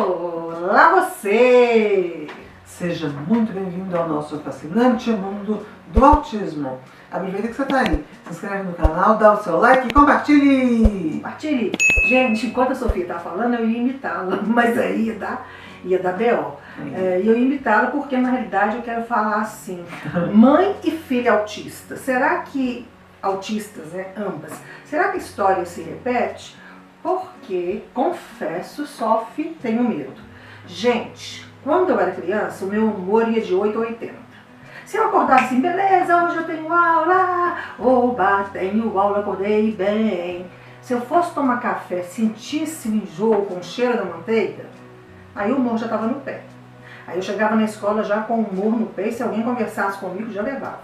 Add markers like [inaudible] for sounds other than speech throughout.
Olá você! Seja muito bem-vindo ao nosso fascinante mundo do autismo. Aproveita que você está aí, se inscreve no canal, dá o seu like e compartilhe! Compartilhe! Gente, enquanto a Sofia tá falando, eu ia imitá-la, [laughs] mas aí ia dar, ia dar B.O. É, eu ia imitá-la porque na realidade eu quero falar assim: mãe e filha autista. Será que autistas, né, ambas, será que a história se repete? Porque, confesso, sofre, tenho medo. Gente, quando eu era criança, o meu humor ia de 8 a 80. Se eu acordasse assim, beleza, hoje eu tenho aula, oba, tenho aula, acordei bem. Se eu fosse tomar café, sentisse o enjoo com o cheiro da manteiga, aí o humor já estava no pé. Aí eu chegava na escola já com o humor no pé e se alguém conversasse comigo, já levava.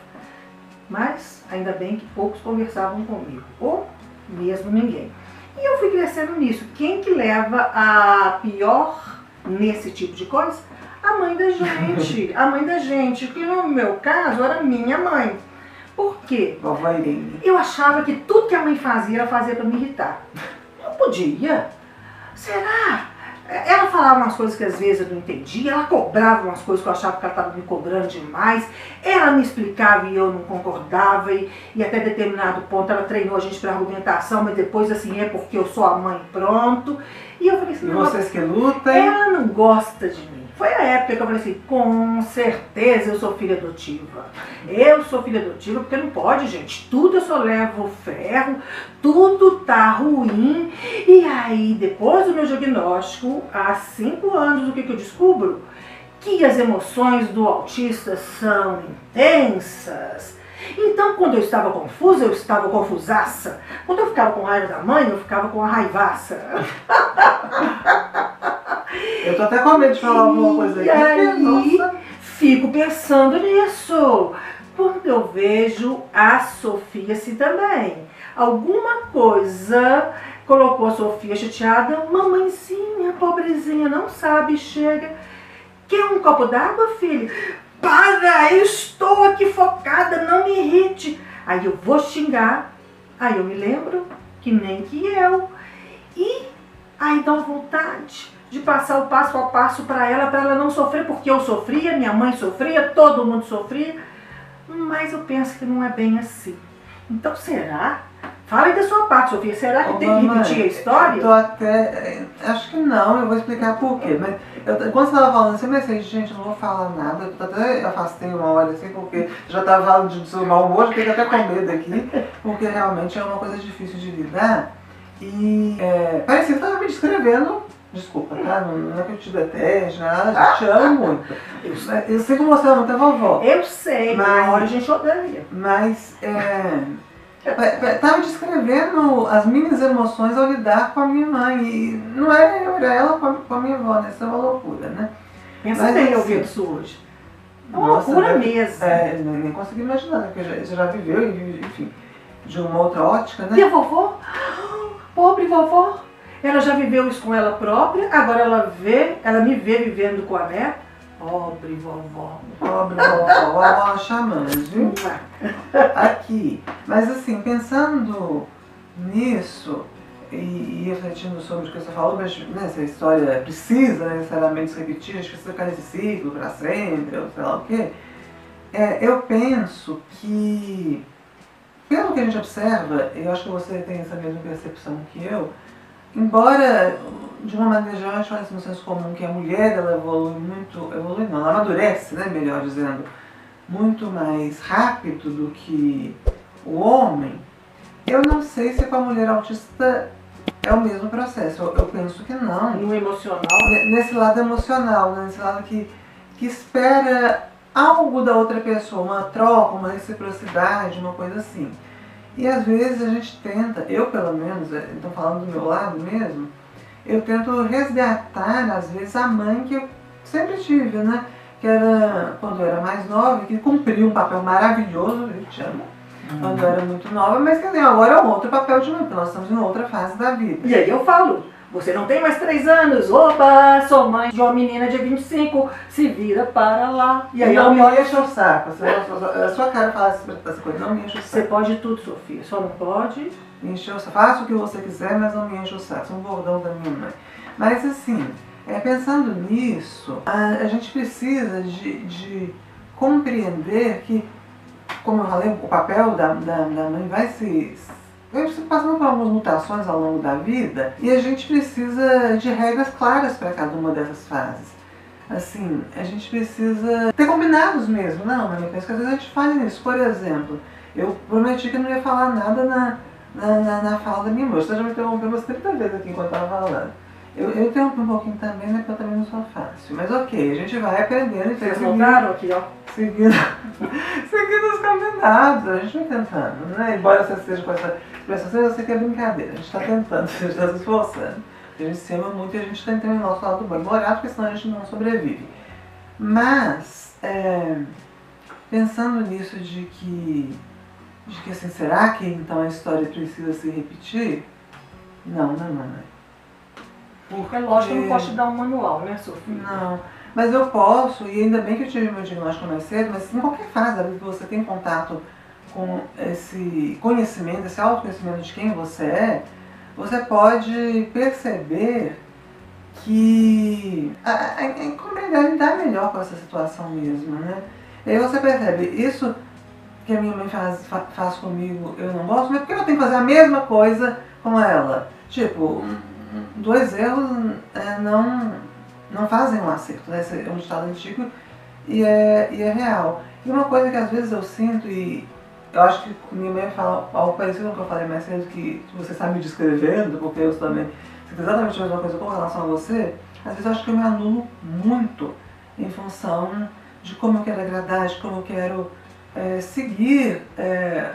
Mas ainda bem que poucos conversavam comigo, ou mesmo ninguém. E eu fui crescendo nisso. Quem que leva a pior nesse tipo de coisa? A mãe da gente. [laughs] a mãe da gente, que no meu caso era minha mãe. Por quê? Vovó Irene. Eu achava que tudo que a mãe fazia, ela fazia para me irritar. Não podia. Será? Ela falava umas coisas que às vezes eu não entendia, ela cobrava umas coisas que eu achava que ela estava me cobrando demais, ela me explicava e eu não concordava, e, e até determinado ponto ela treinou a gente para argumentação, mas depois assim, é porque eu sou a mãe, pronto. E eu falei assim, vocês que lutem. ela não gosta de mim. Foi a época que eu falei assim, com certeza eu sou filha adotiva. Eu sou filha adotiva porque não pode, gente. Tudo eu só levo ferro, tudo tá ruim. E aí, depois do meu diagnóstico, há cinco anos, o que, que eu descubro? Que as emoções do autista são intensas. Então, quando eu estava confusa, eu estava confusaça. Quando eu ficava com raiva da mãe, eu ficava com a raivaça. [laughs] Eu tô até com medo de falar alguma coisa E aqui. aí, Nossa. fico pensando nisso. Quando eu vejo a Sofia assim também. Alguma coisa colocou a Sofia chateada. Mamãezinha, pobrezinha, não sabe, chega. Quer um copo d'água, filho? Para, eu estou aqui focada, não me irrite. Aí eu vou xingar. Aí eu me lembro que nem que eu. E aí dá uma vontade de passar o passo a passo para ela, para ela não sofrer, porque eu sofria, minha mãe sofria, todo mundo sofria. Mas eu penso que não é bem assim. Então será? Fala aí da sua parte, Sofia. Será que Ô, tem que mamãe, repetir a história? Eu até. Acho que não, eu vou explicar por quê. Mas eu, quando você tava falando assim, eu pensei, gente, eu não vou falar nada. Eu até afastei uma hora assim, porque já tava falando de seu mau humor, fiquei até com medo aqui, porque realmente é uma coisa difícil de lidar. E é, parecia que tava me descrevendo. Desculpa, tá? Não, não é que eu te deteste, nada, eu te amo muito. Eu, eu sei que você ama até vovó. Eu sei, mas na hora a gente odeia. Mas é, estava descrevendo as minhas emoções ao lidar com a minha mãe. E não era eu, era ela com a, com a minha avó, né? Isso é uma loucura, né? Pensa Mas bem assim- ouvindo isso hoje. É uma Nossa, loucura né? mesmo. É, nem, consegui imaginar, né? Porque já, você já viveu, e vive, enfim, de uma outra ótica, E né? a vovó? [gasps] Pobre vovó. Ela já viveu isso com ela própria, agora ela vê, ela me vê vivendo com a neta. Pobre vovó. Pobre vovó, vovó chamando, viu? aqui. Mas assim, pensando nisso e, e refletindo sobre o que você falou, mas né, se a história precisa necessariamente se repetir, acho que precisa ficar nesse ciclo para sempre, ou sei lá o quê, é, eu penso que, pelo que a gente observa, eu acho que você tem essa mesma percepção que eu, embora de uma maneira geral a gente fala assim no senso comum que a mulher ela evolui muito, evolui não, ela amadurece, né, melhor dizendo, muito mais rápido do que o homem, eu não sei se com a mulher autista é o mesmo processo. Eu, eu penso que não. No emocional. Nesse lado emocional, né? nesse lado que, que espera algo da outra pessoa, uma troca, uma reciprocidade, uma coisa assim. E às vezes a gente tenta, eu pelo menos, estou falando do meu lado mesmo, eu tento resgatar, às vezes, a mãe que eu sempre tive, né? Que era, quando eu era mais nova, que cumpria um papel maravilhoso, eu te amo, quando eu era muito nova, mas dizer, agora é um outro papel de mãe, porque nós estamos em outra fase da vida. E aí eu falo, você não tem mais três anos, opa, sou mãe de uma menina de 25, se vira para lá. E aí não me me olho, enche o saco. Você, a sua cara fala essa coisa, não me enche o você saco. pode tudo, Sofia, só não pode. Me enche o saco. Faça o que você quiser, mas não me enche o saco. É um bordão da minha mãe. Mas assim, É, pensando nisso, a, a gente precisa de, de compreender que, como eu falei, o papel da, da, da mãe vai se, vai se passando por algumas mutações ao longo da vida e a gente precisa de regras claras para cada uma dessas fases. Assim, a gente precisa ter combinados mesmo, não, mas penso que às vezes a gente faz isso. Por exemplo, eu prometi que não ia falar nada na, na, na, na fala da minha mãe. Você já me interrompeu umas 30 vezes aqui enquanto estava falando. Eu, eu interrompi um pouquinho também, né? Porque eu também não sou fácil. Mas ok, a gente vai aprendendo e Vocês voltaram aqui, ó? Seguindo, [laughs] seguindo os combinados, a gente vai tentando, né? Embora você esteja com essa expressão, eu sei que é brincadeira, a gente está tentando, [laughs] a gente está se esforçando. A gente se ama muito e a gente está tentando o nosso lado bom moral, porque senão a gente não sobrevive. Mas, é, pensando nisso de que, de que assim, será que então a história precisa se repetir? Não, não, não, não. Porque é lógico que eu não posso te dar um manual, né, Sofia? Não. Mas eu posso, e ainda bem que eu tive meu diagnóstico mais cedo, mas em qualquer fase da vida que você tem contato com esse conhecimento, esse autoconhecimento de quem você é, você pode perceber que a, a, a lidar melhor com essa situação mesmo, né? E aí você percebe, isso que a minha mãe faz, faz comigo, eu não gosto, mas por que eu tenho que fazer a mesma coisa com ela? Tipo, dois erros é, não, não fazem um acerto. Né? Esse é um ditado antigo e é, e é real. E uma coisa que às vezes eu sinto, e eu acho que minha mãe fala algo parecido com o que eu falei mais cedo, que você está me descrevendo, porque eu também sinto exatamente a mesma coisa com relação a você, às vezes eu acho que eu me anulo muito em função de como eu quero agradar, de como eu quero é, seguir é,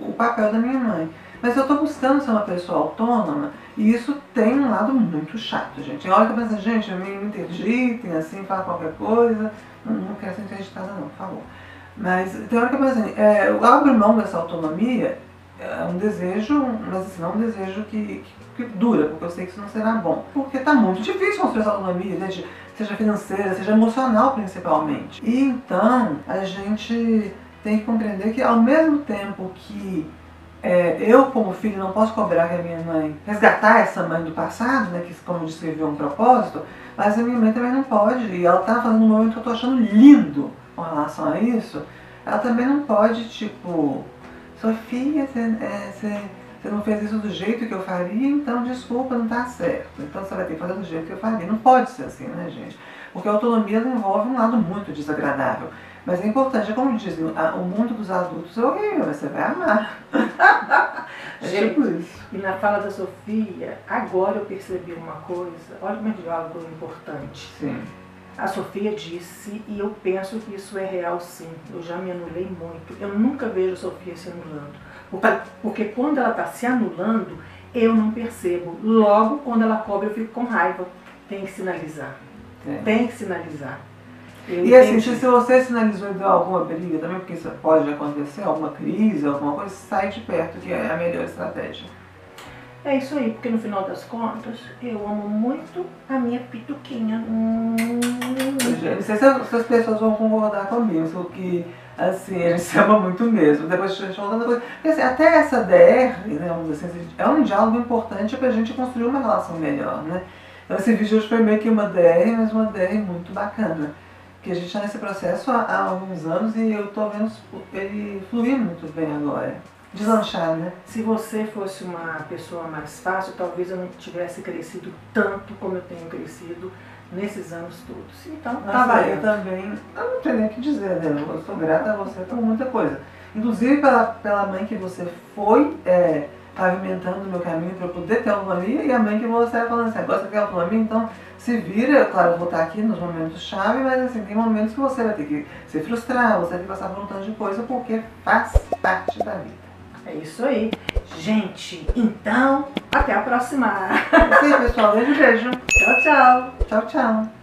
o papel da minha mãe. Mas eu estou buscando ser uma pessoa autônoma e isso tem um lado muito chato, gente. Tem hora que eu penso, gente, me interditem, assim, fala qualquer coisa. Não, não quero ser interditada não, por favor. Mas tem hora que eu penso assim, é, eu abro mão dessa autonomia, é um desejo, mas assim, não é um desejo que, que, que, dura, porque eu sei que isso não será bom. Porque tá muito difícil construir essa autonomia, né, seja financeira, seja emocional principalmente. E então, a gente tem que compreender que ao mesmo tempo que é, eu, como filho, não posso cobrar que a minha mãe resgatar essa mãe do passado, né, que como descreveu um propósito, mas a minha mãe também não pode, e ela está fazendo um momento que eu estou achando lindo com relação a isso, ela também não pode, tipo, Sofia, você é, não fez isso do jeito que eu faria, então desculpa, não está certo. Então você vai ter que fazer do jeito que eu faria. Não pode ser assim, né, gente? Porque a autonomia envolve um lado muito desagradável. Mas é importante, como dizem, o mundo dos adultos é horrível, você vai amar. [laughs] é tipo isso. E na fala da Sofia, agora eu percebi uma coisa, olha como é algo importante. Sim. A Sofia disse, e eu penso que isso é real sim, eu já me anulei muito. Eu nunca vejo a Sofia se anulando. Porque, quando ela está se anulando, eu não percebo. Logo, quando ela cobra, eu fico com raiva. Tem que sinalizar. É. Tem que sinalizar. Eu e assim, se você sinalizou e deu alguma briga também, porque isso pode acontecer, alguma crise, alguma coisa, sai de perto, que é a melhor estratégia. É isso aí, porque no final das contas, eu amo muito a minha pituquinha. Hum. Não sei se as pessoas vão concordar comigo, que assim, gente [laughs] se ama muito mesmo. Depois coisa. Porque assim, até essa DR, né, assim, é um diálogo importante para a gente construir uma relação melhor, né? Então esse vídeo hoje foi meio que uma DR, mas uma DR muito bacana que a gente está nesse processo há, há, alguns anos e eu estou vendo ele fluir muito bem agora. Deslanchar, né? Se você fosse uma pessoa mais fácil, talvez eu não tivesse crescido tanto como eu tenho crescido nesses anos todos. Então, Nossa, tá valendo. Eu também, eu não tenho nem o que dizer, né? Eu sou grata a você por muita coisa. Inclusive pela, pela mãe que você foi, é, pavimentando o meu caminho para eu poder ter autonomia e a mãe que você vai falando assim, agora você quer autonomia, então se vira, claro, eu vou estar aqui nos momentos chave, mas assim, tem momentos que você vai ter que se frustrar, você vai ter que passar por um tanto de coisa porque faz parte da vida. É isso aí. Gente, então, até a próxima. Aí, pessoal. Beijo, beijo. Tchau, tchau. Tchau, tchau.